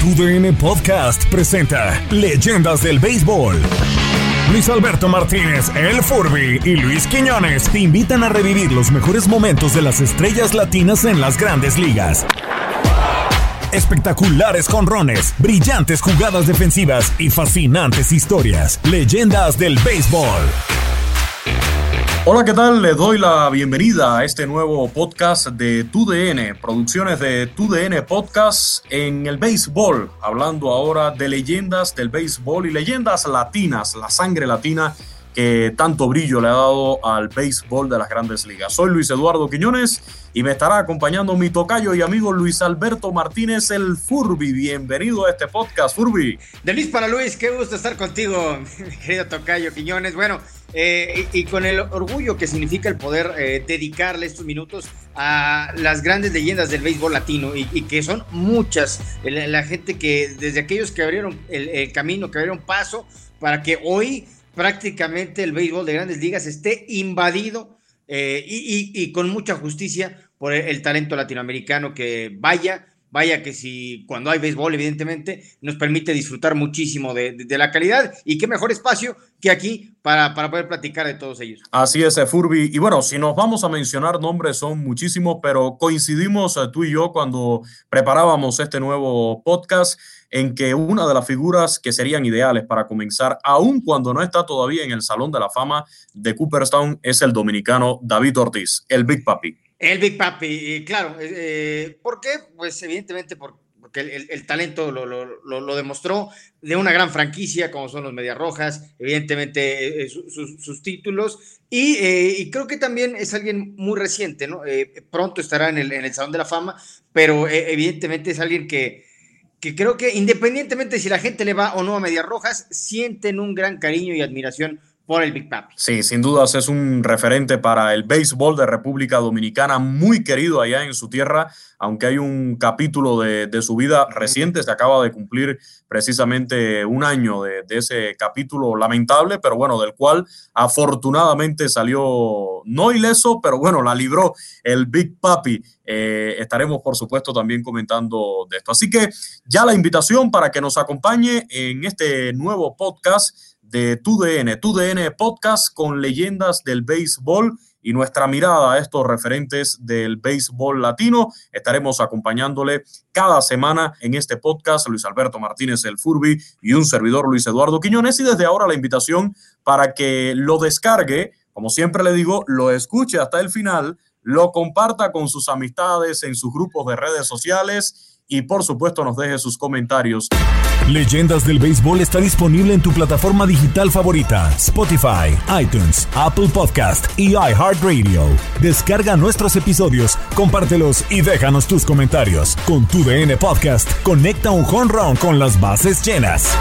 Tu DN Podcast presenta Leyendas del Béisbol. Luis Alberto Martínez, El Furby y Luis Quiñones te invitan a revivir los mejores momentos de las estrellas latinas en las grandes ligas. Espectaculares jonrones, brillantes jugadas defensivas y fascinantes historias. Leyendas del Béisbol. Hola, ¿qué tal? Les doy la bienvenida a este nuevo podcast de TUDN, producciones de TUDN Podcast en el béisbol, hablando ahora de leyendas del béisbol y leyendas latinas, la sangre latina que tanto brillo le ha dado al béisbol de las grandes ligas. Soy Luis Eduardo Quiñones y me estará acompañando mi tocayo y amigo Luis Alberto Martínez, el Furby. Bienvenido a este podcast, Furby. De Luis para Luis, qué gusto estar contigo, mi querido tocayo Quiñones. Bueno, eh, y, con el orgullo que significa el poder eh, dedicarle estos minutos a las grandes leyendas del béisbol latino y, que son muchas, la, gente que desde aquellos que abrieron el, camino, que abrieron paso para que hoy prácticamente el béisbol de grandes ligas esté invadido eh, y, con mucha justicia por el, talento latinoamericano que vaya, vaya que si cuando hay béisbol, evidentemente, nos permite disfrutar muchísimo de, la calidad y qué mejor espacio que aquí para, para, poder platicar de todos ellos. Así es, Furby. Y bueno, si nos vamos a mencionar nombres, son muchísimos, pero coincidimos eh, tú y yo cuando preparábamos este nuevo podcast en que una de las figuras que serían ideales para comenzar, aun cuando no está todavía en el Salón de la Fama de Cooperstown, es el dominicano David Ortiz, el Big Papi. El Big Papi, claro. Eh, ¿Por qué? Pues evidentemente porque el, talento lo, demostró de una gran franquicia como son los Medias Rojas, evidentemente eh, eh, sus títulos, y, creo que también es alguien muy reciente, ¿no? pronto estará en el, Salón de la Fama, pero evidentemente es alguien que, que creo que independientemente si la gente le va o no a Medias Rojas, sienten un gran cariño y admiración por el Big Papi. Sí, sin dudas es un referente para el béisbol de República Dominicana, muy querido allá en su tierra, aunque hay un capítulo de, su vida reciente, se acaba de cumplir precisamente un año de, ese capítulo lamentable, pero bueno, del cual afortunadamente salió no ileso, pero bueno, la libró el Big Papi. Eh, estaremos, por supuesto, también comentando de esto. Así que ya la invitación para que nos acompañe en este nuevo podcast de TUDN, TUDN Podcast con leyendas del béisbol y nuestra mirada a estos referentes del béisbol latino. Estaremos acompañándole cada semana en este podcast Luis Alberto Martínez el Furby y un servidor Luis Eduardo Quiñones y desde ahora la invitación para que lo descargue, como siempre le digo, lo escuche hasta el final, lo comparta con sus amistades en sus grupos de redes sociales y por supuesto nos deje sus comentarios. Leyendas del Béisbol está disponible en tu plataforma digital favorita, Spotify, iTunes, Apple Podcast y iHeartRadio. Descarga nuestros episodios, compártelos y déjanos tus comentarios. Con tu DN Podcast, conecta un home run con las bases llenas.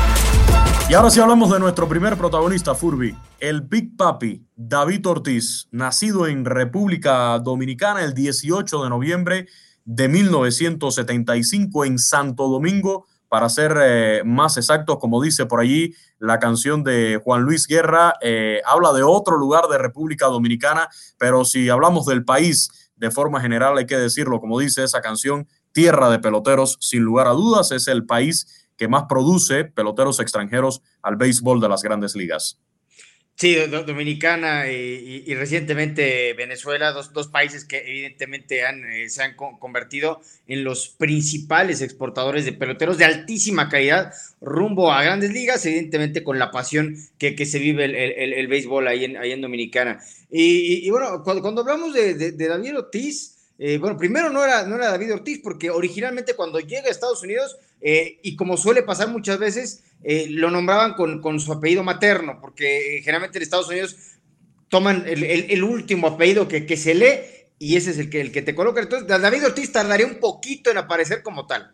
Y ahora sí hablamos de nuestro primer protagonista, Furby, el Big Papi, David Ortiz, nacido en República Dominicana el 18 de noviembre de 1975 en Santo Domingo, para ser eh, más exactos, como dice por allí la canción de Juan Luis Guerra, eh, habla de otro lugar de República Dominicana, pero si hablamos del país de forma general, hay que decirlo, como dice esa canción, tierra de peloteros, sin lugar a dudas, es el país que más produce peloteros extranjeros al béisbol de las grandes ligas. Sí, Dominicana y, recientemente Venezuela, dos, dos, países que evidentemente han, eh, se han convertido en los principales exportadores de peloteros de altísima calidad rumbo a grandes ligas, evidentemente con la pasión que, que se vive el, el, béisbol ahí en, ahí en Dominicana. Y, bueno, cuando, cuando hablamos de, de, de David Ortiz, eh, bueno, primero no era, no era David Ortiz, porque originalmente cuando llega a Estados Unidos, eh, y como suele pasar muchas veces, eh, lo nombraban con, con, su apellido materno, porque generalmente en Estados Unidos toman el, el, último apellido que, que, se lee y ese es el que, el que te coloca. Entonces, David Ortiz tardaría un poquito en aparecer como tal.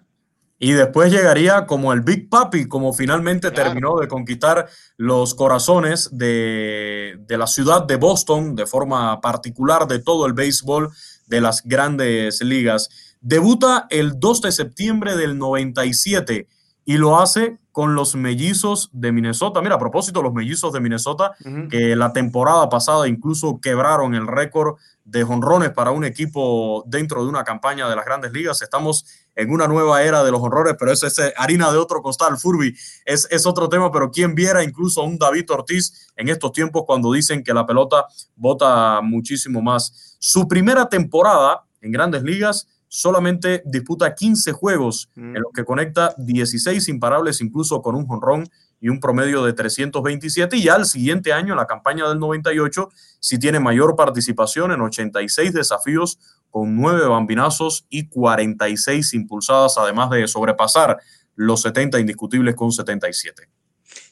Y después llegaría como el Big Papi, como finalmente terminó de conquistar los corazones de, de, la ciudad de Boston, de forma particular de todo el béisbol de las grandes ligas. Debuta el 2 de septiembre del 97 y lo hace con los mellizos de Minnesota. Mira, a propósito, los mellizos de Minnesota, que la temporada pasada incluso quebraron el récord de jonrones para un equipo dentro de una campaña de las grandes ligas. Estamos en una nueva era de los honrores, pero eso es harina de otro costal, Furby. Es, es otro tema, pero ¿quién viera incluso a un David Ortiz en estos tiempos cuando dicen que la pelota bota muchísimo más? Su primera temporada en grandes ligas solamente disputa 15 juegos en los que conecta 16 imparables, incluso con un jonrón y un promedio de 327. Y ya el siguiente año, la campaña del 98, sí tiene mayor participación en 86 desafíos con 9 bambinazos y 46 impulsadas, además de sobrepasar los 70 indiscutibles con 77.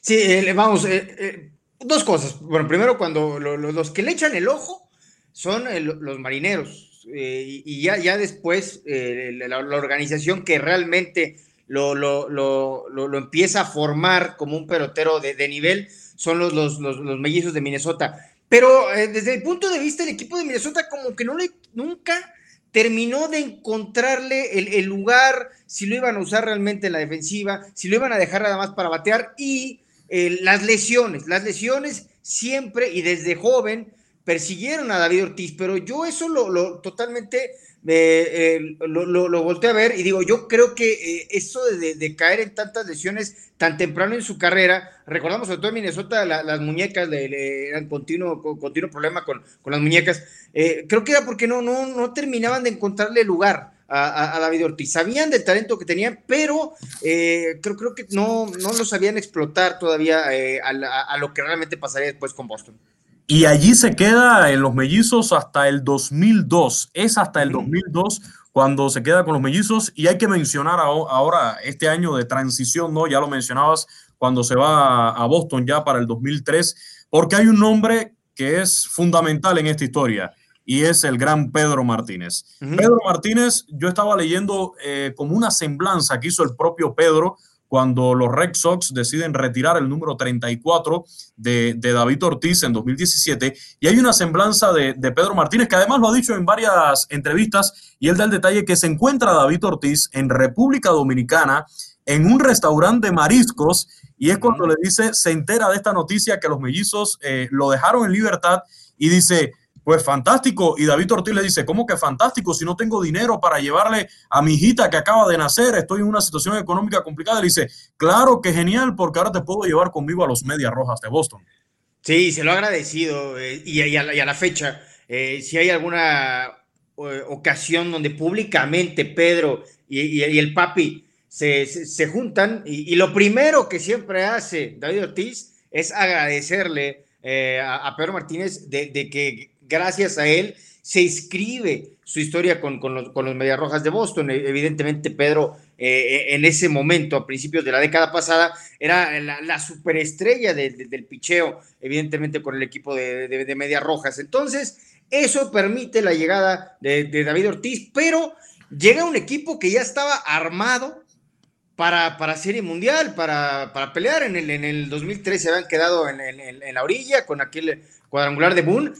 Sí, eh, vamos, eh, eh, dos cosas. Bueno, primero, cuando los que le echan el ojo son los marineros y, ya, ya después la, organización que realmente lo, lo, lo, lo, empieza a formar como un pelotero de, de nivel son los, los, los, mellizos de Minnesota. Pero eh, desde el punto de vista del equipo de Minnesota, como que no le, nunca terminó de encontrarle el, el, lugar, si lo iban a usar realmente en la defensiva, si lo iban a dejar nada más para batear y eh, las lesiones, las lesiones siempre y desde joven persiguieron a David Ortiz, pero yo eso lo, lo totalmente eh, lo, lo, volteé a ver y digo, yo creo que eh, eso de, caer en tantas lesiones tan temprano en su carrera, recordamos sobre todo en Minnesota las muñecas, le, eran continuo, continuo problema con, con las muñecas, eh, creo que era porque no, no, no terminaban de encontrarle lugar. A, David Ortiz. Sabían del talento que tenían, pero creo, creo que no, no lo sabían explotar todavía a, lo que realmente pasaría después con Boston. Y allí se queda en los mellizos hasta el 2002. Es hasta el 2002 cuando se queda con los mellizos. Y hay que mencionar ahora este año de transición, ¿no? Ya lo mencionabas cuando se va a Boston ya para el 2003, porque hay un nombre que es fundamental en esta historia y es el gran Pedro Martínez. Pedro Martínez, yo estaba leyendo eh, como una semblanza que hizo el propio Pedro cuando los Red Sox deciden retirar el número 34 de, David Ortiz en 2017. Y hay una semblanza de, Pedro Martínez, que además lo ha dicho en varias entrevistas, y él da el detalle que se encuentra David Ortiz en República Dominicana en un restaurante de mariscos y es cuando le dice, se entera de esta noticia que los mellizos eh, lo dejaron en libertad y dice, pues fantástico. Y David Ortiz le dice, ¿cómo que fantástico? Si no tengo dinero para llevarle a mi hijita que acaba de nacer, estoy en una situación económica complicada. Le dice, claro que genial, porque ahora te puedo llevar conmigo a los Medias Rojas de Boston. Sí, se lo ha agradecido. Eh, y, a la, fecha, eh, si hay alguna eh, ocasión donde públicamente Pedro y, el papi se, juntan, y, lo primero que siempre hace David Ortiz es agradecerle a, Pedro Martínez de que gracias a él se escribe su historia con, con, los, con Medias Rojas de Boston. E, evidentemente, Pedro, eh, en ese momento, a principios de la década pasada, era la, superestrella del picheo, evidentemente con el equipo de, de, Medias Rojas. Entonces, eso permite la llegada de, David Ortiz, pero llega un equipo que ya estaba armado para, para Serie Mundial, para, para pelear. En el, en el 2013 se habían quedado en, en la orilla con aquel cuadrangular de Boone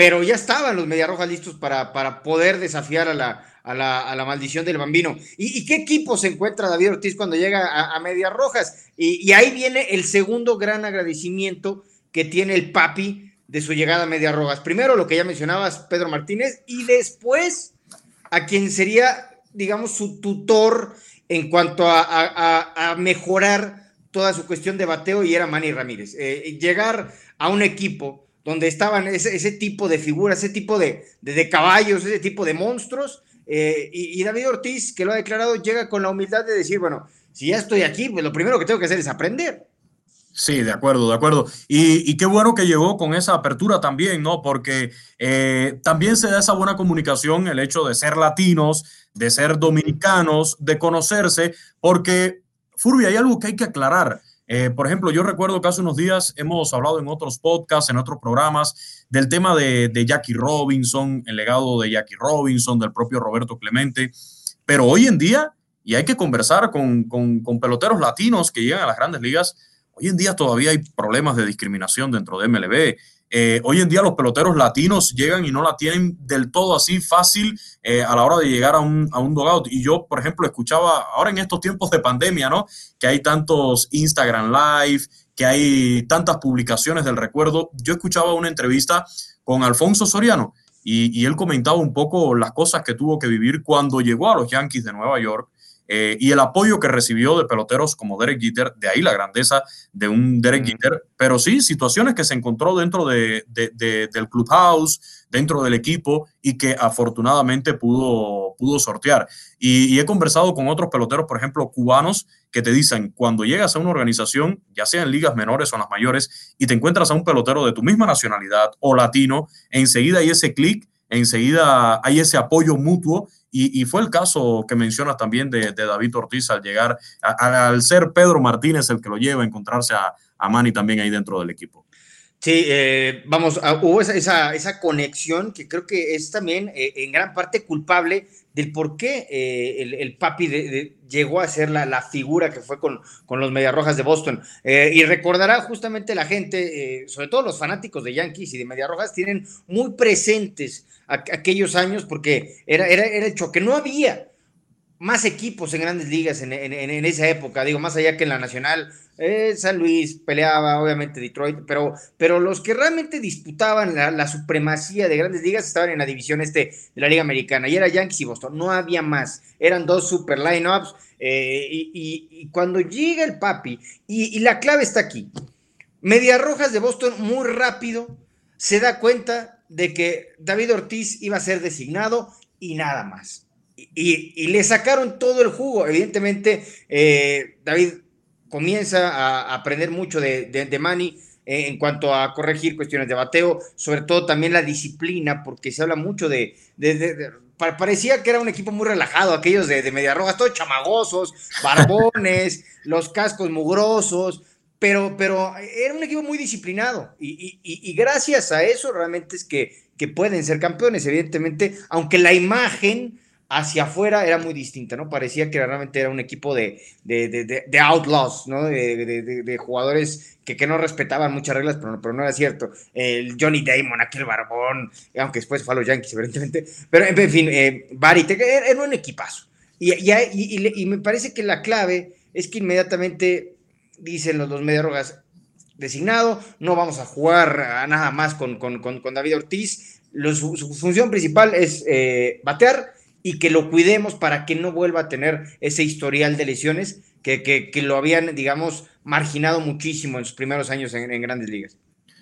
pero ya estaban los Mediarrojas listos para, para poder desafiar a la, a la, maldición del bambino. ¿Y, qué equipo se encuentra David Ortiz cuando llega a, a Medias Rojas? Y, ahí viene el segundo gran agradecimiento que tiene el papi de su llegada a Medias Rojas. Primero lo que ya mencionabas, Pedro Martínez, y después a quien sería, digamos, su tutor en cuanto a, mejorar toda su cuestión de bateo y era Manny Ramírez. Eh, llegar a un equipo donde estaban ese, tipo de figuras, ese tipo de, de, caballos, ese tipo de monstruos. Eh, y, David Ortiz, que lo ha declarado, llega con la humildad de decir, bueno, si ya estoy aquí, pues lo primero que tengo que hacer es aprender. Sí, de acuerdo, de acuerdo. Y, qué bueno que llegó con esa apertura también, ¿no? Porque eh, también se da esa buena comunicación, el hecho de ser latinos, de ser dominicanos, de conocerse, porque, Furby, hay algo que hay que aclarar. Eh, por ejemplo, yo recuerdo que hace unos días hemos hablado en otros podcasts, en otros programas, del tema de, Jackie Robinson, el legado de Jackie Robinson, del propio Roberto Clemente, pero hoy en día, y hay que conversar con, con, peloteros latinos que llegan a las grandes ligas. Hoy en día todavía hay problemas de discriminación dentro de MLB. Eh, hoy en día los peloteros latinos llegan y no la tienen del todo así fácil eh, a la hora de llegar a un, a un dogout. Y yo, por ejemplo, escuchaba ahora en estos tiempos de pandemia, ¿no? Que hay tantos Instagram Live, que hay tantas publicaciones del recuerdo. Yo escuchaba una entrevista con Alfonso Soriano y, y él comentaba un poco las cosas que tuvo que vivir cuando llegó a los Yankees de Nueva York eh, y el apoyo que recibió de peloteros como Derek Jeter, de ahí la grandeza de un Derek Jeter, pero sí situaciones que se encontró dentro de, del clubhouse, dentro del equipo y que afortunadamente pudo, pudo sortear. Y, he conversado con otros peloteros, por ejemplo, cubanos, que te dicen, cuando llegas a una organización, ya sea en ligas menores o en las mayores, y te encuentras a un pelotero de tu misma nacionalidad o latino, enseguida hay ese clic, enseguida hay ese apoyo mutuo y, fue el caso que mencionas también de, David Ortiz al llegar, al ser Pedro Martínez el que lo lleva a encontrarse a, a Manny también ahí dentro del equipo. Sí, eh, vamos, ah, hubo esa, esa, conexión que creo que es también eh, en gran parte culpable del por qué eh, el, papi llegó a ser la, la, figura que fue con, con los Mediarrojas de Boston. y recordará justamente la gente, sobre todo los fanáticos de Yankees y de Mediarrojas, tienen muy presentes aquellos años porque era, era, era el choque. No había más equipos en grandes ligas en, esa época, digo, más allá que en la Nacional, eh, San Luis peleaba, obviamente Detroit, pero, pero los que realmente disputaban la, supremacía de grandes ligas estaban en la división este de la Liga Americana, y era Yankees y Boston, no había más, eran dos super lineups, eh, y, cuando llega el papi, y, y la clave está aquí, Medias Rojas de Boston muy rápido se da cuenta de que David Ortiz iba a ser designado y nada más y, le sacaron todo el jugo. Evidentemente, eh, David comienza a, aprender mucho de, de, Manny eh, en cuanto a corregir cuestiones de bateo, sobre todo también la disciplina, porque se habla mucho de, parecía que era un equipo muy relajado, aquellos de, de Media Rojas, todos chamagosos, barbones, los cascos mugrosos, pero, pero era un equipo muy disciplinado y, y, gracias a eso realmente es que, que pueden ser campeones, evidentemente, aunque la imagen hacia afuera era muy distinta, ¿no? Parecía que realmente era un equipo de, de, outlaws, ¿no? De, jugadores que, que, no respetaban muchas reglas, pero, pero, no era cierto. El Johnny Damon, aquel barbón, aunque después fue a los Yankees, evidentemente. Pero, en fin, eh, Barry, era un equipazo. Y, y, y, me parece que la clave es que inmediatamente dicen los dos mediarrogas, designado, no vamos a jugar nada más con, con, con, David Ortiz. su, función principal es eh, batear y que lo cuidemos para que no vuelva a tener ese historial de lesiones que, que, lo habían, digamos, marginado muchísimo en sus primeros años en, grandes ligas.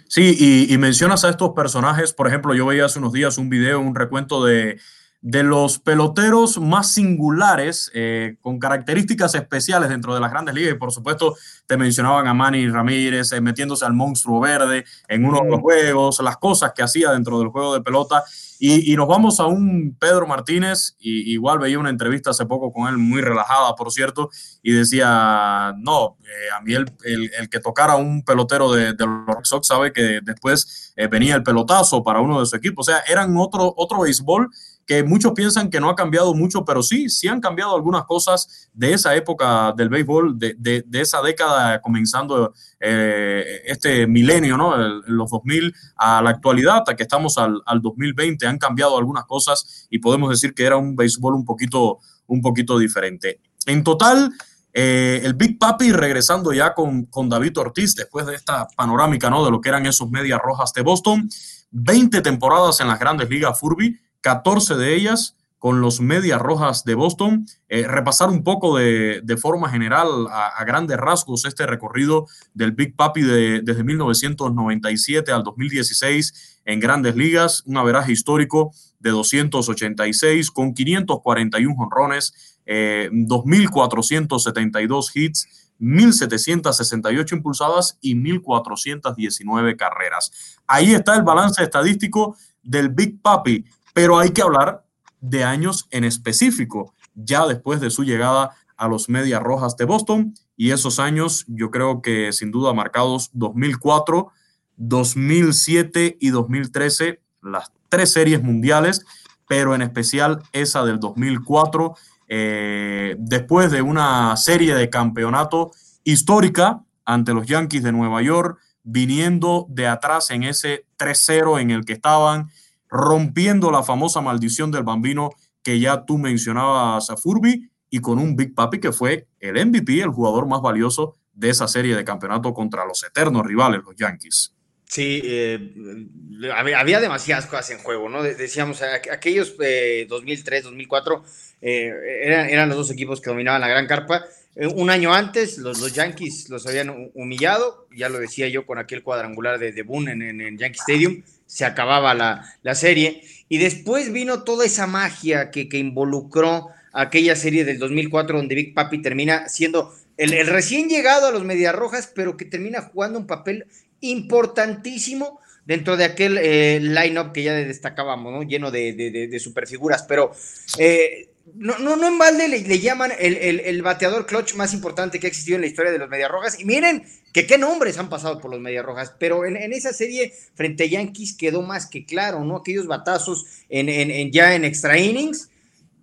Sí, y, mencionas a estos personajes, por ejemplo, yo veía hace unos días un video, un recuento de, de los peloteros más singulares, eh, con características especiales dentro de las grandes ligas. Y por supuesto, te mencionaban a Manny Ramírez eh, metiéndose al monstruo verde en uno de los juegos, las cosas que hacía dentro del juego de pelota. Y, nos vamos a un Pedro Martínez, y, igual veía una entrevista hace poco con él, muy relajada, por cierto, y decía, no, eh, a mí el, el, que tocara un pelotero de, de, los Red Sox sabe que después venía el pelotazo para uno de su equipo. O sea, eran otro, otro béisbol que muchos piensan que no ha cambiado mucho, pero sí, sí han cambiado algunas cosas de esa época del béisbol, de, de, esa década comenzando eh, este milenio, ¿no? los 2000 a la actualidad, hasta que estamos al, al, 2020, han cambiado algunas cosas y podemos decir que era un béisbol un poquito, un poquito diferente. En total, eh, el Big Papi regresando ya con, con David Ortiz después de esta panorámica, ¿no? De lo que eran esos medias rojas de Boston. 20 temporadas en las grandes ligas Furby, 14 de ellas con los Medias Rojas de Boston. Eh, repasar un poco de, forma general, a, grandes rasgos, este recorrido del Big Papi de, desde 1997 al 2016 en grandes ligas, un averaje histórico de 286 con 541 jonrones, 2.472 eh, hits, 1.768 impulsadas y 1.419 carreras. Ahí está el balance estadístico del Big Papi pero hay que hablar de años en específico, ya después de su llegada a los Medias Rojas de Boston, y esos años yo creo que sin duda marcados 2004, 2007 y 2013, las tres series mundiales, pero en especial esa del 2004, eh, después de una serie de campeonato histórica ante los Yankees de Nueva York, viniendo de atrás en ese 3-0 en el que estaban, rompiendo la famosa maldición del bambino que ya tú mencionabas a Furby, y con un Big Papi que fue el MVP, el jugador más valioso de esa serie de campeonato contra los eternos rivales, los Yankees. Sí, eh, había, demasiadas cosas en juego, ¿no? Decíamos, aquellos 2003, 2004 eh, eran, eran, los dos equipos que dominaban la gran carpa. Eh, un año antes, los, Yankees los habían humillado, ya lo decía yo con aquel cuadrangular de, de Boone en, en, Yankee Stadium, se acababa la, la, serie. Y después vino toda esa magia que, que involucró aquella serie del 2004 donde Big Papi termina siendo el, recién llegado a los Medias Rojas, pero que termina jugando un papel importantísimo dentro de aquel eh, line-up que ya destacábamos, ¿no? Lleno de, de, de superfiguras, pero eh, no, no, no en balde le, llaman el, el, bateador clutch más importante que ha existido en la historia de los Medias Rojas. Y miren que qué nombres han pasado por los Medias Rojas, pero en, en, esa serie frente a Yankees quedó más que claro, ¿no? Aquellos batazos en, en ya en extra innings.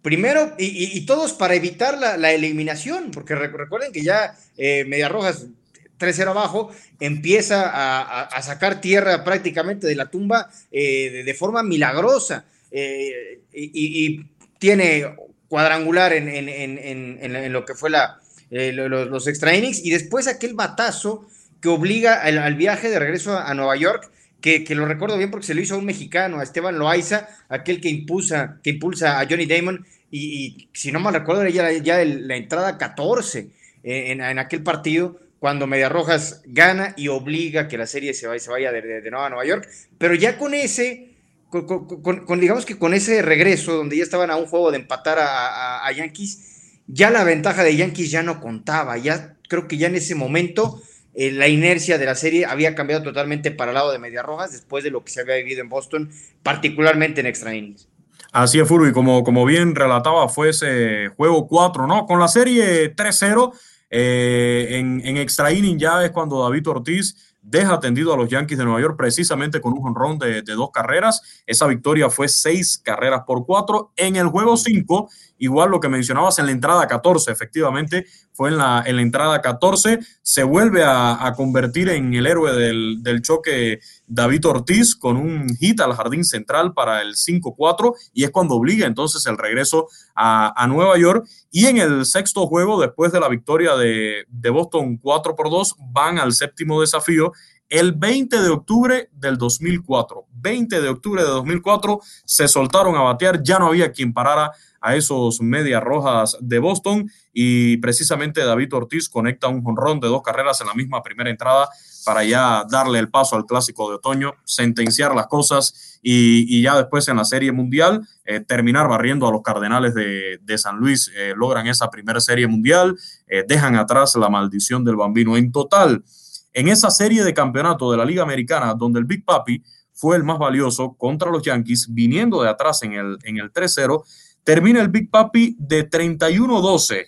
Primero, y, todos para evitar la, la eliminación, porque recuerden que ya eh, Medias Rojas 3-0 abajo, empieza a, sacar tierra prácticamente de la tumba eh, de, forma milagrosa eh, y, tiene cuadrangular en, lo que fue la, eh, los, extra innings y después aquel batazo que obliga al, viaje de regreso a, Nueva York. Que, lo recuerdo bien porque se lo hizo a un mexicano, a Esteban Loaiza, aquel que impulsa, que impulsa a Johnny Damon, y, si no mal recuerdo, era ya, la entrada 14 en, aquel partido, cuando Media Rojas gana y obliga que la serie se vaya, se vaya de, de, nuevo a Nueva York, pero ya con ese, con, digamos que con ese regreso, donde ya estaban a un juego de empatar a, Yankees, ya la ventaja de Yankees ya no contaba, ya creo que ya en ese momento eh, la inercia de la serie había cambiado totalmente para el lado de Media Rojas después de lo que se había vivido en Boston, particularmente en extra innings. Así es, Furby, como, como bien relataba, fue ese juego 4, ¿no? Con la serie 3-0 eh, en, en extra inning ya es cuando David Ortiz deja atendido a los Yankees de Nueva York precisamente con un honrón de, dos carreras. Esa victoria fue seis carreras por cuatro. En el juego cinco, igual lo que mencionabas en la entrada 14, efectivamente, fue en la, en la entrada 14, se vuelve a, a convertir en el héroe del, del, choque David Ortiz con un hit al jardín central para el 5-4 y es cuando obliga entonces el regreso a, a, Nueva York. Y en el sexto juego, después de la victoria de, de Boston 4 por 2, van al séptimo desafío el 20 de octubre del 2004. 20 de octubre de 2004 se soltaron a batear, ya no había quien parara a esos medias rojas de Boston y precisamente David Ortiz conecta un jonrón de dos carreras en la misma primera entrada para ya darle el paso al clásico de otoño, sentenciar las cosas y, ya después en la serie mundial eh, terminar barriendo a los Cardenales de, de San Luis, eh, logran esa primera serie mundial, eh, dejan atrás la maldición del bambino. En total, en esa serie de campeonato de la Liga Americana, donde el Big Papi fue el más valioso contra los Yankees, viniendo de atrás en el, en el 3-0, Termina el Big Papi de 31-12,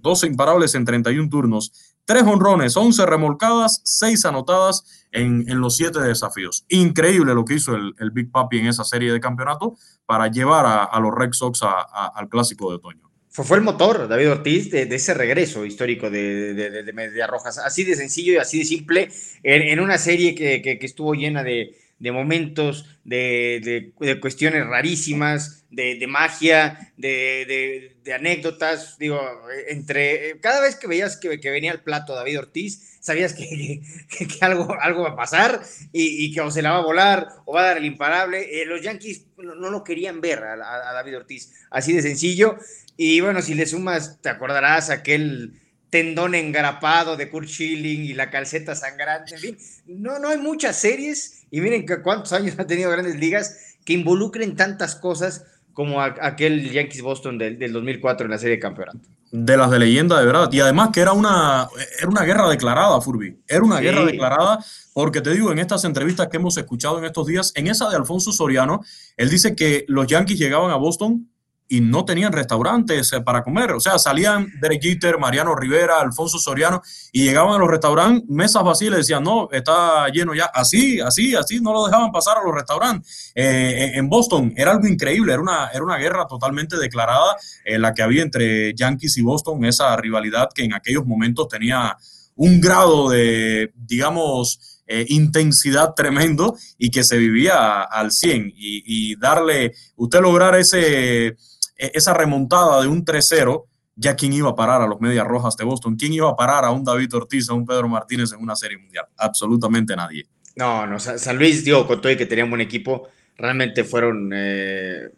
12 eh, imparables en 31 turnos, 3 honrones, 11 remolcadas, 6 anotadas en, en, los 7 desafíos. Increíble lo que hizo el, el, Big Papi en esa serie de campeonato para llevar a, a los Red Sox a, al clásico de otoño. Fue, el motor, David Ortiz, de, ese regreso histórico de, de, de, Rojas. Así de sencillo y así de simple, en, en una serie que, que estuvo llena de, de momentos, de, de, cuestiones rarísimas, de, de magia, de, anécdotas. Digo, entre cada vez que veías que, que, venía el plato David Ortiz, sabías que, que, algo, algo va a pasar y, que o se la va a volar o va a dar el imparable. Eh, los Yankees no, no, lo querían ver a, a, David Ortiz, así de sencillo. Y bueno, si le sumas, te acordarás aquel tendón engrapado de Kurt Schilling y la calceta sangrante, en fin, no, no hay muchas series y miren que cuántos años ha tenido grandes ligas que involucren tantas cosas como aquel Yankees Boston del, del, 2004 en la serie de campeonato. De las de leyenda, de verdad. Y además que era una, era una guerra declarada, Furby. Era una sí. guerra declarada porque te digo, en estas entrevistas que hemos escuchado en estos días, en esa de Alfonso Soriano, él dice que los Yankees llegaban a Boston y no tenían restaurantes eh, para comer. O sea, salían Derek Jeter, Mariano Rivera, Alfonso Soriano y llegaban a los restaurantes, mesas vacías, y decían, no, está lleno ya. Así, así, así, no lo dejaban pasar a los restaurantes. Eh, en Boston era algo increíble, era una, era una guerra totalmente declarada en la que había entre Yankees y Boston, esa rivalidad que en aquellos momentos tenía un grado de, digamos, eh, intensidad tremendo y que se vivía al 100 y, darle, usted lograr ese esa remontada de un 3-0, ya quién iba a parar a los Medias Rojas de Boston, quién iba a parar a un David Ortiz, a un Pedro Martínez en una serie mundial. Absolutamente nadie. No, no, San Luis, digo, con todo y que tenía un buen equipo, realmente fueron. Eh,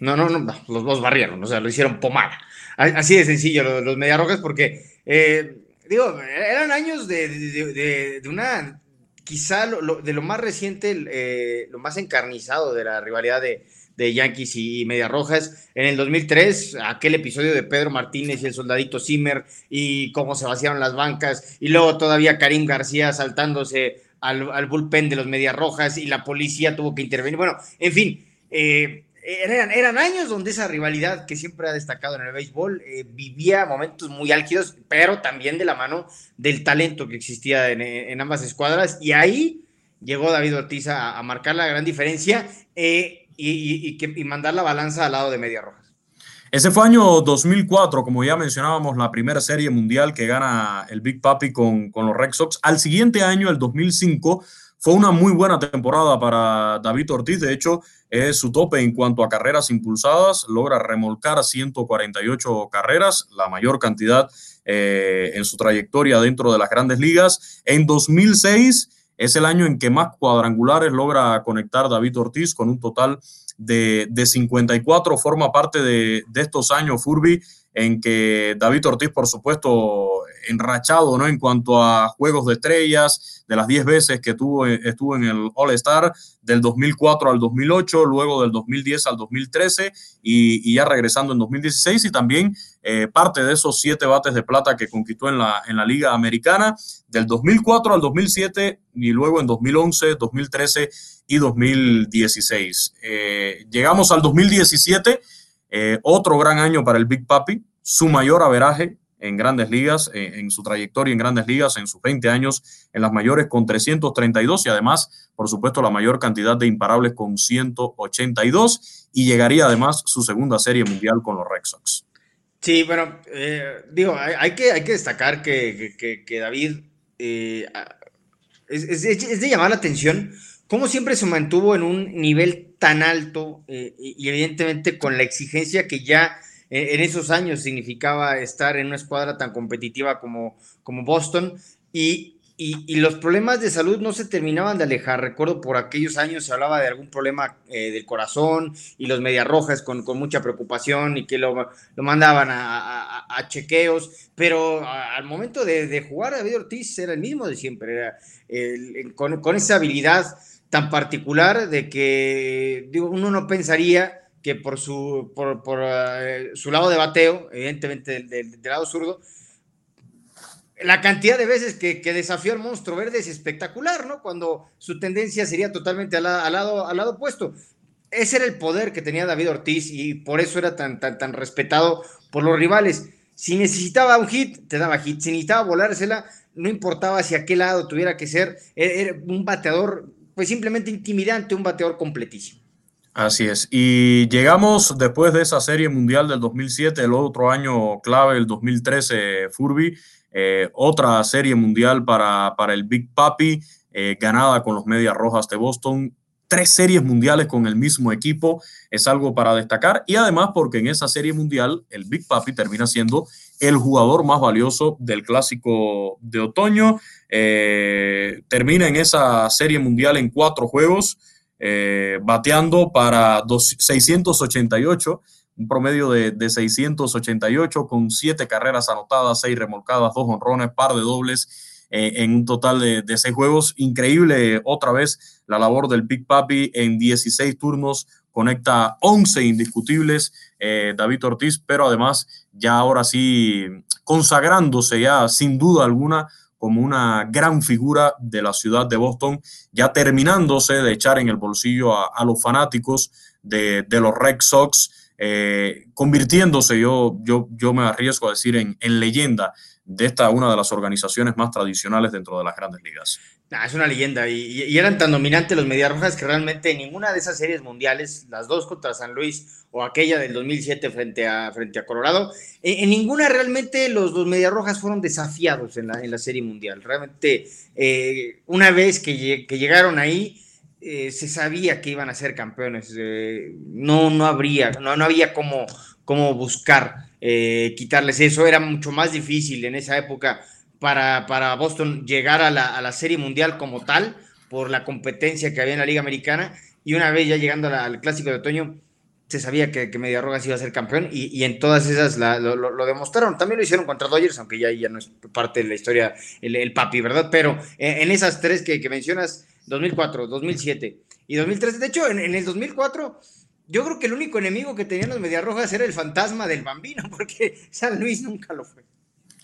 no, no, no, los dos barrieron, o sea, lo hicieron pomada. Así de sencillo, los, los Medias Rojas, porque, eh, digo, eran años de, de, de, una. Quizá lo, de lo más reciente, eh, lo más encarnizado de la rivalidad de, de Yankees y Medias Rojas. En el 2003, aquel episodio de Pedro Martínez y el soldadito Zimmer y cómo se vaciaron las bancas, y luego todavía Karim García saltándose al, bullpen de los Medias Rojas y la policía tuvo que intervenir. Bueno, en fin, eh, eran, eran, años donde esa rivalidad que siempre ha destacado en el béisbol eh, vivía momentos muy álgidos, pero también de la mano del talento que existía en, ambas escuadras. Y ahí llegó David Ortiz a, marcar la gran diferencia. Eh, y, y, mandar la balanza al lado de Media Rojas. Ese fue año 2004, como ya mencionábamos, la primera serie mundial que gana el Big Papi con, con los Red Sox. Al siguiente año, el 2005, fue una muy buena temporada para David Ortiz. De hecho, es su tope en cuanto a carreras impulsadas. Logra remolcar 148 carreras, la mayor cantidad eh, en su trayectoria dentro de las grandes ligas. En 2006 es el año en que más cuadrangulares logra conectar David Ortiz con un total de, de 54. Forma parte de, de estos años, Furby, en que David Ortiz, por supuesto, enrachado ¿no? en cuanto a juegos de estrellas, de las 10 veces que tuvo, estuvo en el All-Star, del 2004 al 2008, luego del 2010 al 2013 y, ya regresando en 2016 y también eh, parte de esos siete bates de plata que conquistó en la, en la Liga Americana del 2004 al 2007 y luego en 2011, 2013 y 2016. Eh, llegamos al 2017 eh, otro gran año para el Big Papi, su mayor averaje en grandes ligas, eh, en su trayectoria en grandes ligas, en sus 20 años en las mayores con 332 y además, por supuesto, la mayor cantidad de imparables con 182 y llegaría además su segunda serie mundial con los Red Sox. Sí, bueno, eh, digo, hay, que, hay que destacar que, que, David es, es, de llamar la atención cómo siempre se mantuvo en un nivel tan alto eh, y evidentemente con la exigencia que ya eh, en esos años significaba estar en una escuadra tan competitiva como, como Boston. Y, y, los problemas de salud no se terminaban de alejar. Recuerdo por aquellos años se hablaba de algún problema eh, del corazón y los Medias Rojas con, con, mucha preocupación y que lo, lo mandaban a, a, chequeos, pero al momento de, de, jugar David Ortiz era el mismo de siempre, era, con, con esa habilidad tan particular de que digo, uno no pensaría que por su, por, por uh, su lado de bateo, evidentemente del, del, lado zurdo, la cantidad de veces que, que, desafió al monstruo verde es espectacular, ¿no? Cuando su tendencia sería totalmente al, al, lado, al lado opuesto. Ese era el poder que tenía David Ortiz y por eso era tan, tan, tan respetado por los rivales. Si necesitaba un hit, te daba hit. Si necesitaba volársela, no importaba si a qué lado tuviera que ser. Era un bateador pues simplemente intimidante, un bateador completísimo. Así es. Y llegamos después de esa serie mundial del 2007, el otro año clave, el 2013, Furby, eh, otra serie mundial para, para el Big Papi, eh, ganada con los Medias Rojas de Boston. Tres series mundiales con el mismo equipo es algo para destacar. Y además porque en esa serie mundial el Big Papi termina siendo el jugador más valioso del clásico de otoño. Eh, termina en esa serie mundial en cuatro juegos, eh, bateando para 688, un promedio de, de, 688 con siete carreras anotadas, seis remolcadas, dos honrones, par de dobles. Eh, en un total de, de, seis juegos. Increíble otra vez la labor del Big Papi en 16 turnos, conecta 11 indiscutibles eh, David Ortiz, pero además ya ahora sí consagrándose ya sin duda alguna como una gran figura de la ciudad de Boston, ya terminándose de echar en el bolsillo a, los fanáticos de, los Red Sox. eh, convirtiéndose, yo, yo, yo me arriesgo a decir, en, en leyenda de esta, una de las organizaciones más tradicionales dentro de las grandes ligas. Ah, es una leyenda y, eran tan dominantes los Medias Rojas que realmente ninguna de esas series mundiales, las dos contra San Luis o aquella del 2007 frente a, frente a Colorado, en, ninguna realmente los, los Medias Rojas fueron desafiados en la, en la serie mundial. Realmente, eh, una vez que, llegaron ahí, eh, se sabía que iban a ser campeones. Eh, no, no habría, no, no había cómo, cómo buscar quitarles eso. Era mucho más difícil en esa época para, para Boston llegar a la, a la, Serie Mundial como tal, por la competencia que había en la Liga Americana, y una vez ya llegando al Clásico de Otoño, se sabía que, que Mediarrogas iba a ser campeón, y, y en todas esas lo, lo, demostraron. También lo hicieron contra Dodgers, aunque ya, ya no es parte de la historia el, el papi, ¿verdad? Pero en, esas tres que, que, mencionas, 2004, 2007 y 2003, de hecho, en, en el 2004 yo creo que el único enemigo que tenían los Mediarrojas era el fantasma del bambino, porque San Luis nunca lo fue.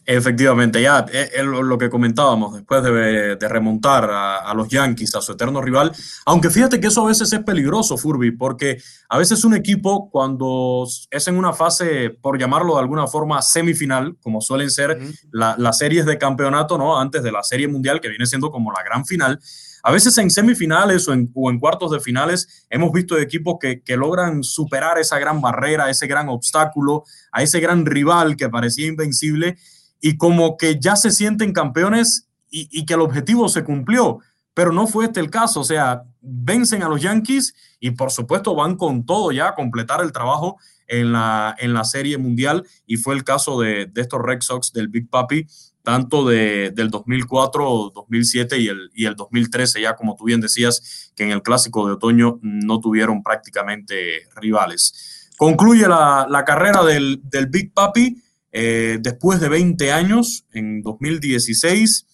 Efectivamente, ya es eh, lo que comentábamos después de, remontar a, los Yankees, a su eterno rival. Aunque fíjate que eso a veces es peligroso, Furby, porque a veces un equipo, cuando es en una fase, por llamarlo de alguna forma, semifinal, como suelen ser las series de campeonato, ¿no? Antes de la serie mundial, que viene siendo como la gran final. A veces en semifinales o en, o en cuartos de finales hemos visto equipos que, que logran superar esa gran barrera, ese gran obstáculo, a ese gran rival que parecía invencible y como que ya se sienten campeones y, que el objetivo se cumplió, pero no fue este el caso, o sea, vencen a los Yankees y por supuesto van con todo ya a completar el trabajo en la, en la serie mundial y fue el caso de, de estos Red Sox del Big Papi, tanto de, del 2004, 2007 y el, y el 2013, ya como tú bien decías, que en el clásico de otoño no tuvieron prácticamente rivales. Concluye la, la carrera del, del Big Papi eh, después de 20 años, en 2016,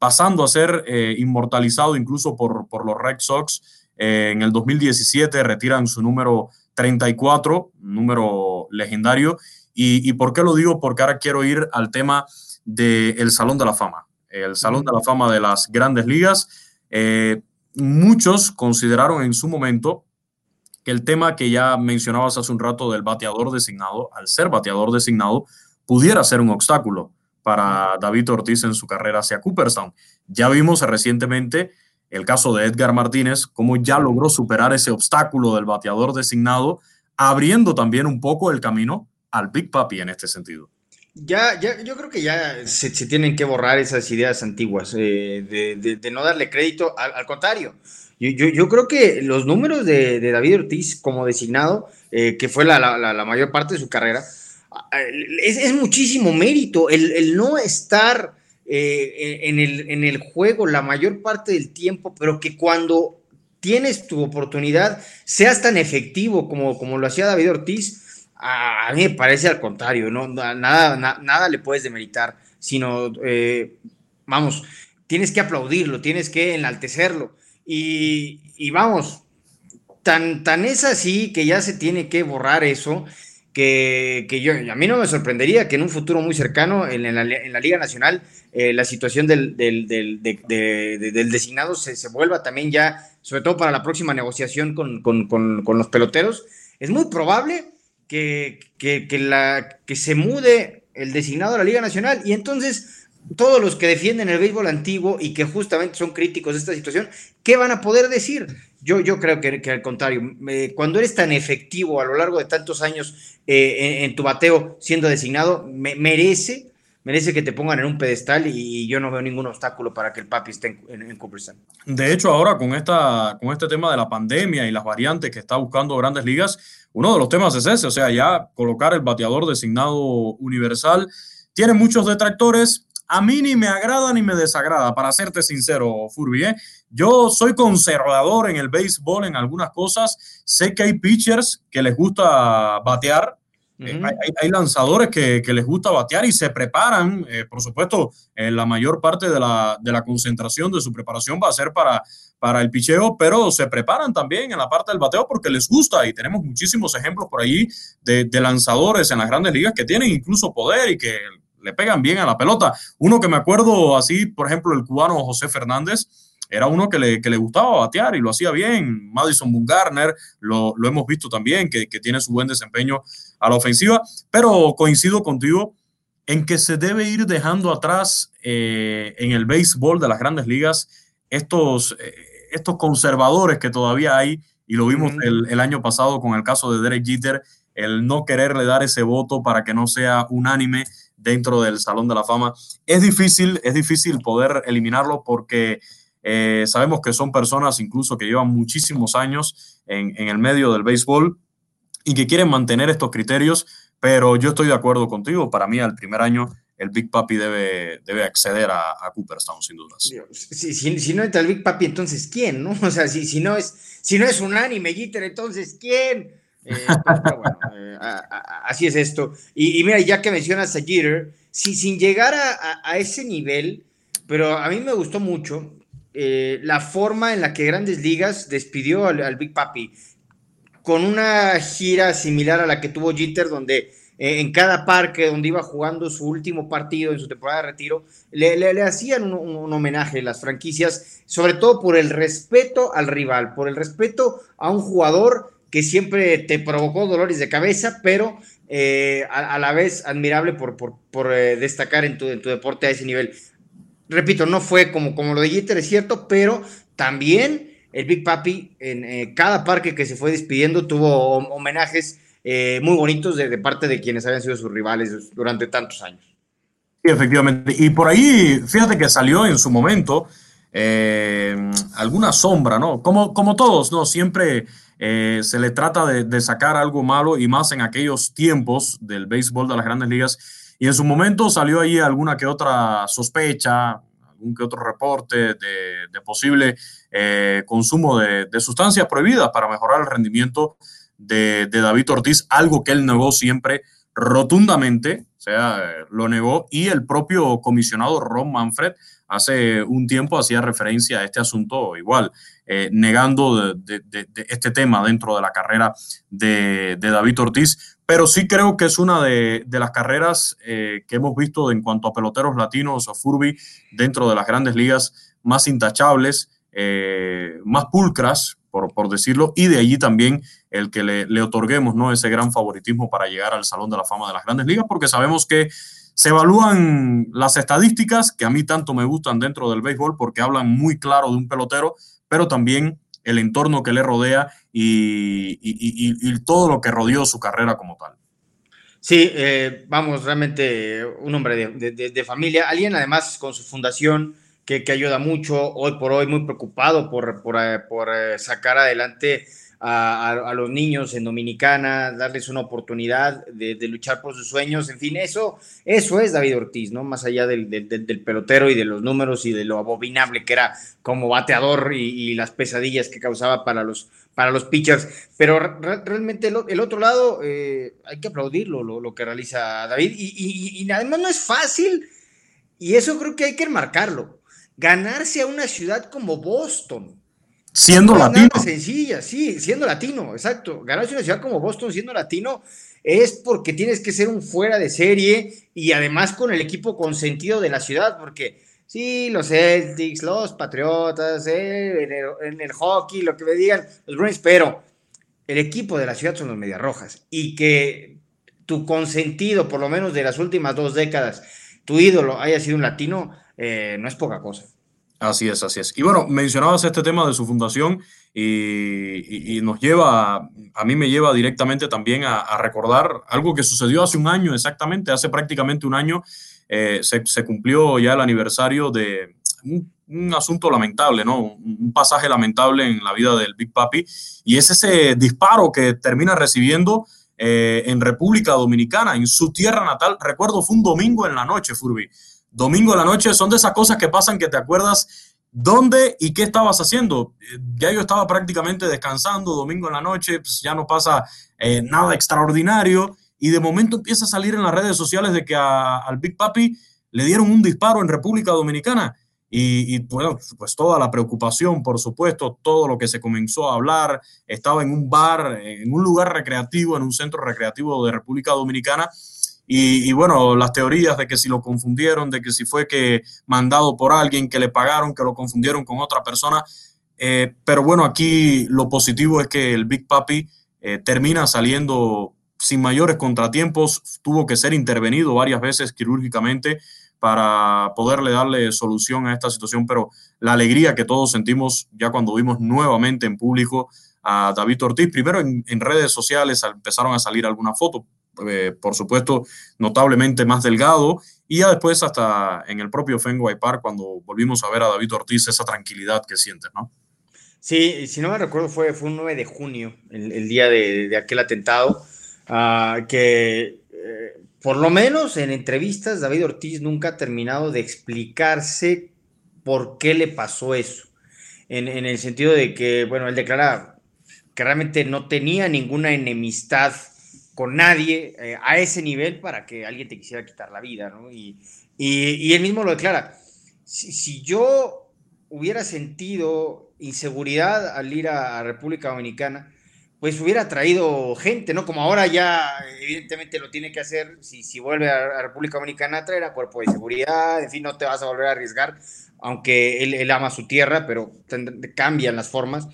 pasando a ser eh, inmortalizado incluso por, por, los Red Sox. Eh, en el 2017 retiran su número 34, número legendario. Y, ¿Y, por qué lo digo? Porque ahora quiero ir al tema del Salón de la Fama. El Salón de la Fama de las grandes ligas. muchos consideraron en su momento que el tema que ya mencionabas hace un rato del bateador designado, al ser bateador designado, pudiera ser un obstáculo para David Ortiz en su carrera hacia Cooperstown. Ya vimos recientemente el caso de Edgar Martínez, cómo ya logró superar ese obstáculo del bateador designado, abriendo también un poco el camino al Big Papi en este sentido. Ya, ya, yo creo que ya se, tienen que borrar esas ideas antiguas, eh, de, no darle crédito, al, contrario. Yo, yo, creo que los números de, David Ortiz como designado, eh, que fue la, la, mayor parte de su carrera, es, muchísimo mérito el, no estar eh, en, el, en el juego la mayor parte del tiempo, pero que cuando tienes tu oportunidad seas tan efectivo como, como lo hacía David Ortiz, a, mí me parece al contrario, ¿no? nada, nada le puedes demeritar, sino, eh, vamos, tienes que aplaudirlo, tienes que enaltecerlo. Y, y, vamos, tan, tan es así que ya se tiene que borrar eso que, que, yo, a mí no me sorprendería que en un futuro muy cercano en, la, en la, Liga Nacional eh, la situación del, del, del, del designado se, se, vuelva también ya, sobre todo para la próxima negociación con, con, con, con los peloteros. Es muy probable que, que, que, la, que se mude el designado a la Liga Nacional y entonces todos los que defienden el béisbol antiguo y que justamente son críticos de esta situación, ¿qué van a poder decir? Yo, yo creo que, que al contrario, cuando eres tan efectivo a lo largo de tantos años eh, en, tu bateo siendo designado, me, merece, merece que te pongan en un pedestal y, yo no veo ningún obstáculo para que el papi esté en, en, Cooperstown. De hecho, ahora con, esta, con este tema de la pandemia y las variantes que está buscando Grandes Ligas, uno de los temas es ese, o sea, ya colocar el bateador designado universal tiene muchos detractores, a mí ni me agrada ni me desagrada, para serte sincero, Furby. ¿eh? Yo soy conservador en el béisbol en algunas cosas. Sé que hay pitchers que les gusta batear. Eh, hay, lanzadores que, les gusta batear y se preparan. Eh, por supuesto, la mayor parte de la, de la, concentración de su preparación va a ser para, para el picheo, pero se preparan también en la parte del bateo porque les gusta. Y tenemos muchísimos ejemplos por ahí de, de lanzadores en las grandes ligas que tienen incluso poder y que le pegan bien a la pelota. Uno que me acuerdo así, por ejemplo, el cubano José Fernández, era uno que le, que le gustaba batear y lo hacía bien. Madison Bumgarner, lo, lo hemos visto también, que, que tiene su buen desempeño a la ofensiva, pero coincido contigo en que se debe ir dejando atrás eh, en el béisbol de las grandes ligas estos, eh, estos conservadores que todavía hay, y lo vimos el, el, año pasado con el caso de Derek Jeter, el no quererle dar ese voto para que no sea unánime dentro del Salón de la Fama. Es difícil, es difícil poder eliminarlo porque eh, sabemos que son personas incluso que llevan muchísimos años en, en el medio del béisbol y que quieren mantener estos criterios, pero yo estoy de acuerdo contigo. Para mí, al primer año, el Big Papi debe, debe acceder a, a Cooperstown, sin dudas. Si, si, no entra el Big Papi, entonces ¿quién? ¿no? O sea, si, si, no, es, si no es unánime Jeter, entonces ¿quién? Eh, pues, bueno, eh, a, a, así es esto. Y, mira, ya que mencionas a Jeter, si, sin llegar a, a, ese nivel, pero a mí me gustó mucho eh, la forma en la que Grandes Ligas despidió al, Big Papi con una gira similar a la que tuvo Jeter, donde eh, en cada parque donde iba jugando su último partido en su temporada de retiro, le, hacían un, un, un, homenaje las franquicias, sobre todo por el respeto al rival, por el respeto a un jugador que siempre te provocó dolores de cabeza, pero eh, a, la vez admirable por, por, eh, destacar en tu, en tu, deporte a ese nivel. Repito, no fue como, como lo de Jeter, es cierto, pero también el Big Papi en eh, cada parque que se fue despidiendo tuvo homenajes muy bonitos de, de, parte de quienes habían sido sus rivales durante tantos años. Sí, efectivamente. Y por ahí, fíjate que salió en su momento eh, alguna sombra, ¿no? Como, como todos, ¿no? Siempre eh, se le trata de, de, sacar algo malo y más en aquellos tiempos del béisbol de las grandes ligas. Y en su momento salió ahí alguna que otra sospecha, algún que otro reporte de, de posible eh, consumo de, de, sustancias prohibidas para mejorar el rendimiento de, de, David Ortiz, algo que él negó siempre rotundamente, o sea, lo negó, y el propio comisionado Ron Manfred hace un tiempo hacía referencia a este asunto igual, eh, negando este tema dentro de la carrera de, David Ortiz, pero sí creo que es una de, las carreras eh, que hemos visto en cuanto a peloteros latinos o Furby dentro de las grandes ligas más intachables, eh, más pulcras, por, por, decirlo, y de allí también el que le, le otorguemos ¿no? ese gran favoritismo para llegar al Salón de la Fama de las grandes ligas, porque sabemos que se evalúan las estadísticas que a mí tanto me gustan dentro del béisbol porque hablan muy claro de un pelotero, pero también el entorno que le rodea y, todo lo que rodeó su carrera como tal. Sí, eh, vamos, realmente un hombre de, familia, alguien además con su fundación que, que, ayuda mucho, hoy por hoy muy preocupado por, por, eh, por eh, sacar adelante a, los niños en Dominicana, darles una oportunidad de, luchar por sus sueños, en fin, eso, eso es David Ortiz, ¿no? Más allá del, del, pelotero y de los números y de lo abominable que era como bateador y, las pesadillas que causaba para los, para los pitchers, pero re realmente el, otro lado eh, hay que aplaudirlo, lo, que realiza David, y, y, y además no es fácil, y eso creo que hay que enmarcarlo, ganarse a una ciudad como Boston, Siendo no latino. sencilla, sí, siendo latino, exacto. Ganarse una ciudad como Boston siendo latino es porque tienes que ser un fuera de serie y además con el equipo consentido de la ciudad, porque sí, los Celtics, los Patriotas, eh, en, el, en, el, hockey, lo que me digan, los Bruins, pero el equipo de la ciudad son los Medias Rojas y que tu consentido, por lo menos de las últimas dos décadas, tu ídolo haya sido un latino, eh, no es poca cosa. Así es, así es. Y bueno, mencionabas este tema de su fundación y, nos lleva, a mí me lleva directamente también a, recordar algo que sucedió hace un año exactamente, hace prácticamente un año eh, se, se, cumplió ya el aniversario de un, un, asunto lamentable, ¿no? Un pasaje lamentable en la vida del Big Papi y es ese disparo que termina recibiendo eh, en República Dominicana, en su tierra natal. Recuerdo, fue un domingo en la noche, Furby domingo a la noche, son de esas cosas que pasan que te acuerdas dónde y qué estabas haciendo. Ya yo estaba prácticamente descansando, domingo en la noche, pues ya no pasa eh, nada extraordinario y de momento empieza a salir en las redes sociales de que al Big Papi le dieron un disparo en República Dominicana. Y, y, bueno, pues toda la preocupación, por supuesto, todo lo que se comenzó a hablar, estaba en un bar, en un lugar recreativo, en un centro recreativo de República Dominicana, Y, bueno, las teorías de que si lo confundieron, de que si fue que mandado por alguien, que le pagaron, que lo confundieron con otra persona. Eh, pero bueno, aquí lo positivo es que el Big Papi eh, termina saliendo sin mayores contratiempos, tuvo que ser intervenido varias veces quirúrgicamente para poderle darle solución a esta situación, pero la alegría que todos sentimos ya cuando vimos nuevamente en público a David Ortiz, primero en, redes sociales empezaron a salir algunas fotos, eh, por supuesto, notablemente más delgado, y ya después hasta en el propio Fenway Park, cuando volvimos a ver a David Ortiz, esa tranquilidad que sientes, ¿no? Sí, si no me recuerdo, fue, fue un 9 de junio, el, día de, aquel atentado, uh, que eh, por lo menos en entrevistas David Ortiz nunca ha terminado de explicarse por qué le pasó eso. En, en el sentido de que, bueno, él declara que realmente no tenía ninguna enemistad con nadie eh, a ese nivel para que alguien te quisiera quitar la vida, ¿no? Y, y, él mismo lo declara. Si, si, yo hubiera sentido inseguridad al ir a, República Dominicana, pues hubiera traído gente, ¿no? Como ahora ya evidentemente lo tiene que hacer, si, si vuelve a, República Dominicana, traerá cuerpo de seguridad, en fin, no te vas a volver a arriesgar, aunque él, él ama su tierra, pero cambian las formas.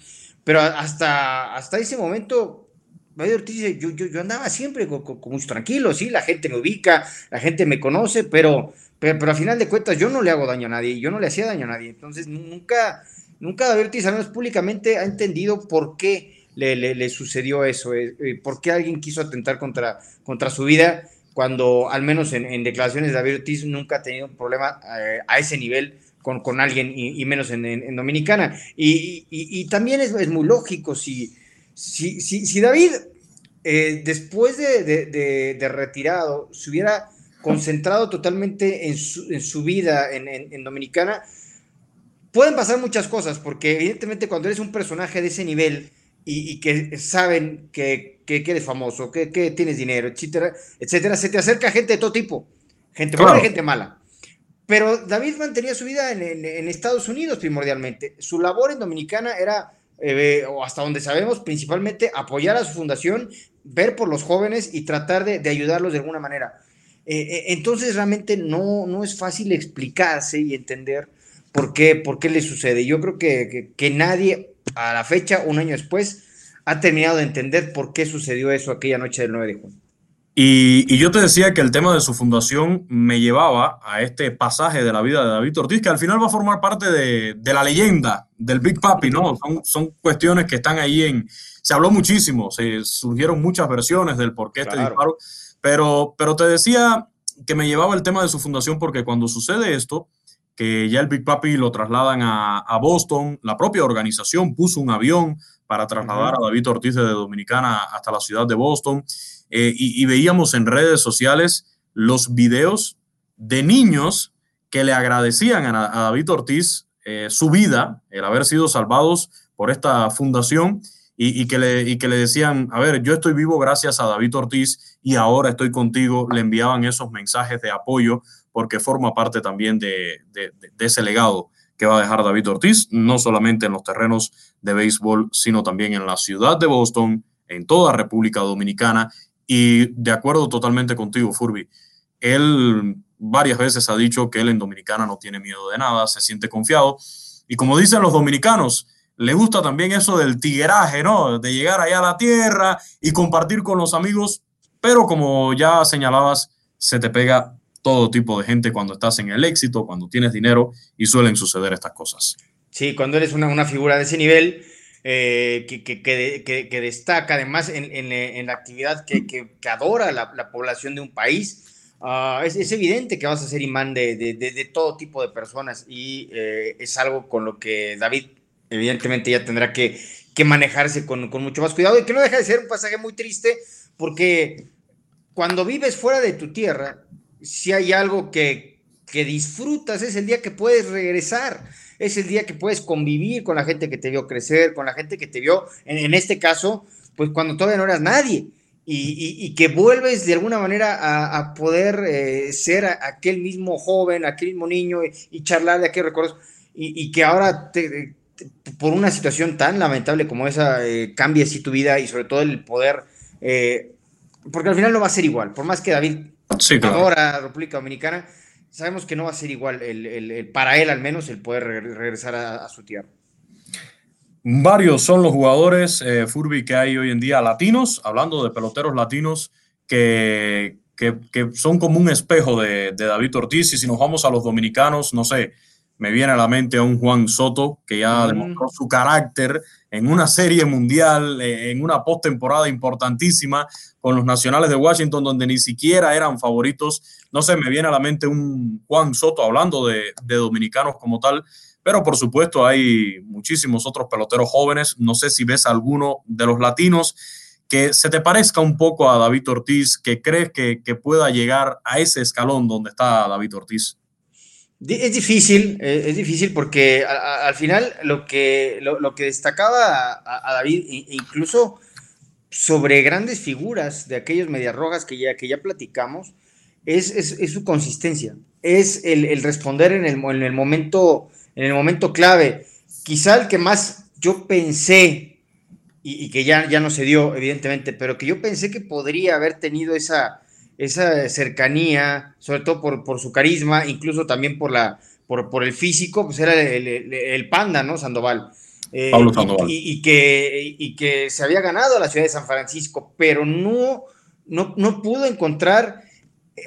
Pero hasta, hasta ese momento David Ortiz dice, yo, yo, andaba siempre con, mucho tranquilo, sí, la gente me ubica, la gente me conoce, pero, pero, pero, a final de cuentas yo no le hago daño a nadie, yo no le hacía daño a nadie. Entonces nunca, nunca David Ortiz, al menos públicamente, ha entendido por qué le, le, sucedió eso, eh, eh, por qué alguien quiso atentar contra, contra su vida, cuando al menos en, declaraciones de David Ortiz nunca ha tenido un problema eh, a ese nivel con, con alguien y, menos en, Dominicana. Y, y, también es, es muy lógico si si, si, David, eh, después de, retirado, se hubiera concentrado totalmente en su, vida en, Dominicana, pueden pasar muchas cosas, porque evidentemente cuando eres un personaje de ese nivel y, que saben que, que, eres famoso, que, tienes dinero, etcétera, etcétera, se te acerca gente de todo tipo, gente buena y gente mala. Pero David mantenía su vida en Estados Unidos primordialmente. Su labor en Dominicana era eh, o hasta donde sabemos, principalmente apoyar a su fundación, ver por los jóvenes y tratar de, ayudarlos de alguna manera. Eh, eh, entonces realmente no, no es fácil explicarse y entender por qué, por qué le sucede. Yo creo que, que, nadie a la fecha, un año después, ha terminado de entender por qué sucedió eso aquella noche del 9 de junio. Y, yo te decía que el tema de su fundación me llevaba a este pasaje de la vida de David Ortiz, que al final va a formar parte de, la leyenda del Big Papi, ¿no? Son, son, cuestiones que están ahí en... Se habló muchísimo, se surgieron muchas versiones del por qué este disparo, pero, pero te decía que me llevaba el tema de su fundación porque cuando sucede esto, que ya el Big Papi lo trasladan a, Boston, la propia organización puso un avión para trasladar a David Ortiz de Dominicana hasta la ciudad de Boston. Eh, y, veíamos en redes sociales los videos de niños que le agradecían a, David Ortiz eh, su vida, el haber sido salvados por esta fundación y, que le, que le decían, a ver, yo estoy vivo gracias a David Ortiz y ahora estoy contigo, le enviaban esos mensajes de apoyo porque forma parte también de, de ese legado que va a dejar David Ortiz, no solamente en los terrenos de béisbol, sino también en la ciudad de Boston, en toda República Dominicana y de acuerdo totalmente contigo, Furby. Él varias veces ha dicho que él en Dominicana no tiene miedo de nada, se siente confiado. Y como dicen los dominicanos, le gusta también eso del tigueraje, ¿no? De llegar allá a la tierra y compartir con los amigos. Pero como ya señalabas, se te pega todo tipo de gente cuando estás en el éxito, cuando tienes dinero y suelen suceder estas cosas. Sí, cuando eres una, una figura de ese nivel, eh, que, que, destaca además en, la actividad que, adora la, población de un país. Ah, es, evidente que vas a ser imán de, todo tipo de personas y eh, es algo con lo que David evidentemente ya tendrá que, manejarse con, mucho más cuidado y que no deja de ser un pasaje muy triste porque cuando vives fuera de tu tierra, si hay algo que disfrutas es el día que puedes regresar es el día que puedes convivir con la gente que te vio crecer, con la gente que te vio, en, este caso, pues cuando todavía no eras nadie. Y, que vuelves de alguna manera a, poder eh, ser aquel mismo joven, aquel mismo niño y, charlar de aquellos recuerdos y, que ahora por una situación tan lamentable como esa eh, cambie así tu vida y sobre todo el poder, eh, porque al final no va a ser igual, por más que David sí, claro. adora República Dominicana, sabemos que no va a ser igual, el, para él al menos, el poder regresar a, su tierra. Varios son los jugadores, eh, Furby, que hay hoy en día latinos, hablando de peloteros latinos, que, que, son como un espejo de, David Ortiz. Y si nos vamos a los dominicanos, no sé, me viene a la mente a un Juan Soto, que ya demostró su carácter en una serie mundial, eh, en una postemporada importantísima con los Nacionales de Washington, donde ni siquiera eran favoritos. No sé, me viene a la mente un Juan Soto hablando de, dominicanos como tal, pero por supuesto hay muchísimos otros peloteros jóvenes. No sé si ves alguno de los latinos que se te parezca un poco a David Ortiz, que crees que, pueda llegar a ese escalón donde está David Ortiz. Es difícil, eh, es difícil porque al final lo que, lo, que destacaba a, David, incluso sobre grandes figuras de aquellos medias rojas que ya, que ya platicamos, es, su consistencia, es el, responder en el, en el, momento, en el momento clave. Quizá el que más yo pensé, y, que ya, ya no se dio, evidentemente, pero que yo pensé que podría haber tenido esa, esa cercanía, sobre todo por, por su carisma, incluso también por, la, por, por el físico, pues era el, panda, ¿no? Sandoval. Eh, Pablo Sandoval. Y, que, y que se había ganado a la ciudad de San Francisco, pero no, no, no pudo encontrar,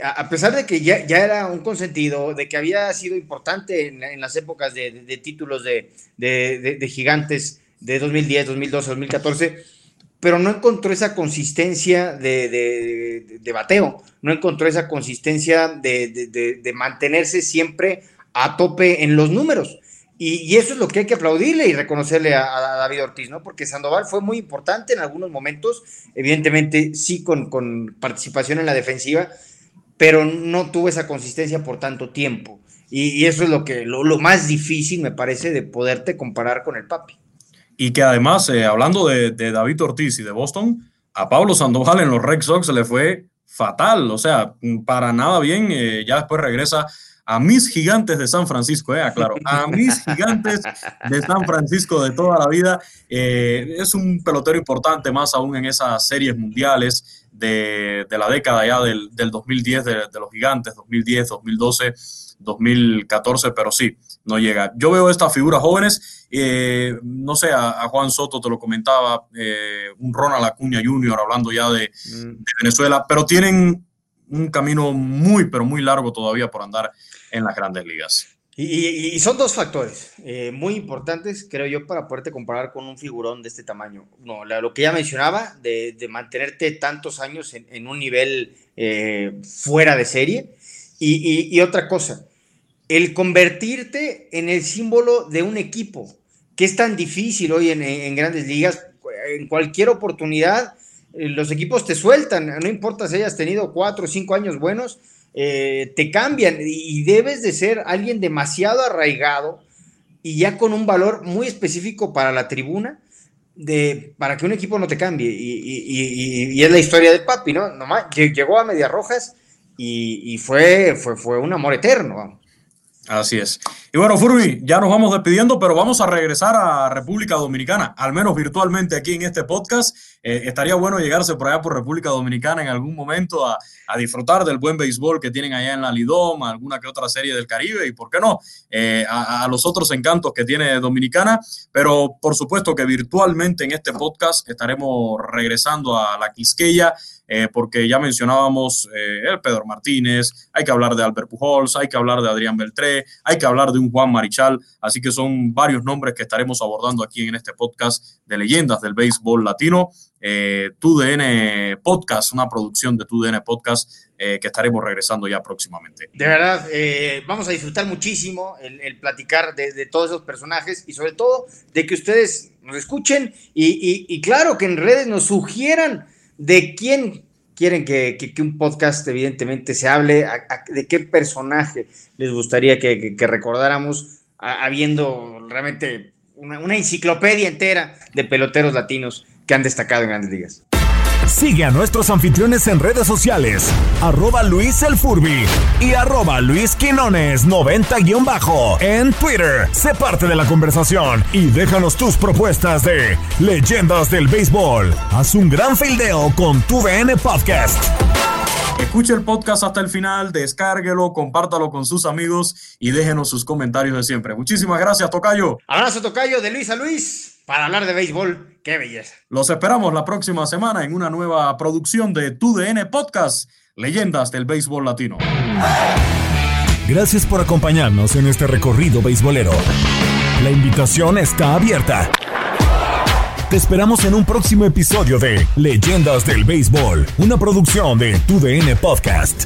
a pesar de que ya, ya, era un consentido, de que había sido importante en, las épocas de, de, títulos de, de, gigantes de 2010, 2012, 2014, pero no encontró esa consistencia de, bateo, no encontró esa consistencia de, mantenerse siempre a tope en los números. Y, eso es lo que hay que aplaudirle y reconocerle a, David Ortiz, ¿no? Porque Sandoval fue muy importante en algunos momentos, evidentemente sí con, participación en la defensiva, pero no tuvo esa consistencia por tanto tiempo. Y, eso es lo, que, lo más difícil, me parece, de poderte comparar con el papi. Y que además, eh, hablando de, David Ortiz y de Boston, a Pablo Sandoval en los Red Sox le fue fatal, o sea, para nada bien, eh, ya después regresa a mis gigantes de San Francisco, eh, aclaro, a mis gigantes de San Francisco de toda la vida. Eh, es un pelotero importante, más aún en esas series mundiales de, la década ya del, 2010 de, de, los gigantes, 2010, 2012, 2014, pero sí, no llega. Yo veo estas figuras jóvenes, eh, no sé, a, Juan Soto te lo comentaba, eh, un Ronald Acuña Jr. hablando ya de, mm. Venezuela, pero tienen un camino muy, pero muy largo todavía por andar en las grandes ligas. Y, son dos factores eh, muy importantes, creo yo, para poderte comparar con un figurón de este tamaño. No, lo que ya mencionaba, de, mantenerte tantos años en, un nivel fuera de serie. y otra cosa, el convertirte en el símbolo de un equipo, que es tan difícil hoy en, grandes ligas, en cualquier oportunidad, eh, los equipos te sueltan, no importa si hayas tenido cuatro o cinco años buenos, eh, te cambian y debes de ser alguien demasiado arraigado y ya con un valor muy específico para la tribuna, de, para que un equipo no te cambie. Y, es la historia del papi, ¿no? Nomás llegó a Medias Rojas y, fue, fue, fue un amor eterno. Así es. Y bueno, Furby, ya nos vamos despidiendo, pero vamos a regresar a República Dominicana, al menos virtualmente aquí en este podcast. Eh, estaría bueno llegarse por allá por República Dominicana en algún momento a, disfrutar del buen béisbol que tienen allá en la Lidom, alguna que otra serie del Caribe y, ¿por qué no?, eh, a, los otros encantos que tiene Dominicana. Pero por supuesto que virtualmente en este podcast estaremos regresando a la Quisqueya eh, porque ya mencionábamos eh, el Pedro Martínez, hay que hablar de Albert Pujols, hay que hablar de Adrián Beltré, hay que hablar de un Juan Marichal, así que son varios nombres que estaremos abordando aquí en este podcast de leyendas del béisbol latino. Eh, TUDN Podcast, una producción de TUDN Podcast eh, que estaremos regresando ya próximamente. De verdad, vamos a disfrutar muchísimo el, platicar de, todos esos personajes y sobre todo de que ustedes nos escuchen y, claro que en redes nos sugieran ¿De quién quieren que, un podcast evidentemente se hable? ¿De qué personaje les gustaría que, recordáramos habiendo realmente una enciclopedia entera de peloteros latinos que han destacado en grandes ligas? Sigue a nuestros anfitriones en redes sociales, arroba Luis El Furby y arroba Luis Quinones 90-bajo en Twitter. Sé parte de la conversación y déjanos tus propuestas de leyendas del béisbol. Haz un gran fildeo con tu VN Podcast. Escuche el podcast hasta el final, descárguelo, compártalo con sus amigos y déjenos sus comentarios de siempre. Muchísimas gracias, Tocayo. Abrazo, Tocayo, de Luis a Luis, para hablar de béisbol. ¡Qué belleza! Los esperamos la próxima semana en una nueva producción de TUDN Podcast, Leyendas del Béisbol Latino. Gracias por acompañarnos en este recorrido beisbolero. La invitación está abierta. Te esperamos en un próximo episodio de Leyendas del Béisbol, una producción de TUDN Podcast.